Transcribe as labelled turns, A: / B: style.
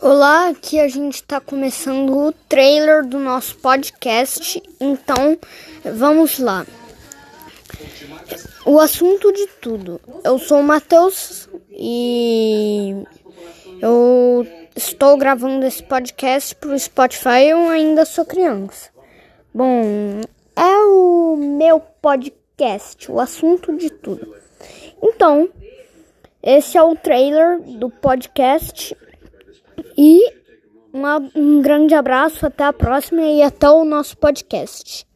A: Olá, aqui a gente está começando o trailer do nosso podcast, então vamos lá. O assunto de tudo. Eu sou o Matheus e eu estou gravando esse podcast para o Spotify. Eu ainda sou criança. Bom, é o meu podcast, o assunto de tudo. Então, esse é o trailer do podcast. E um grande abraço, até a próxima e até o nosso podcast.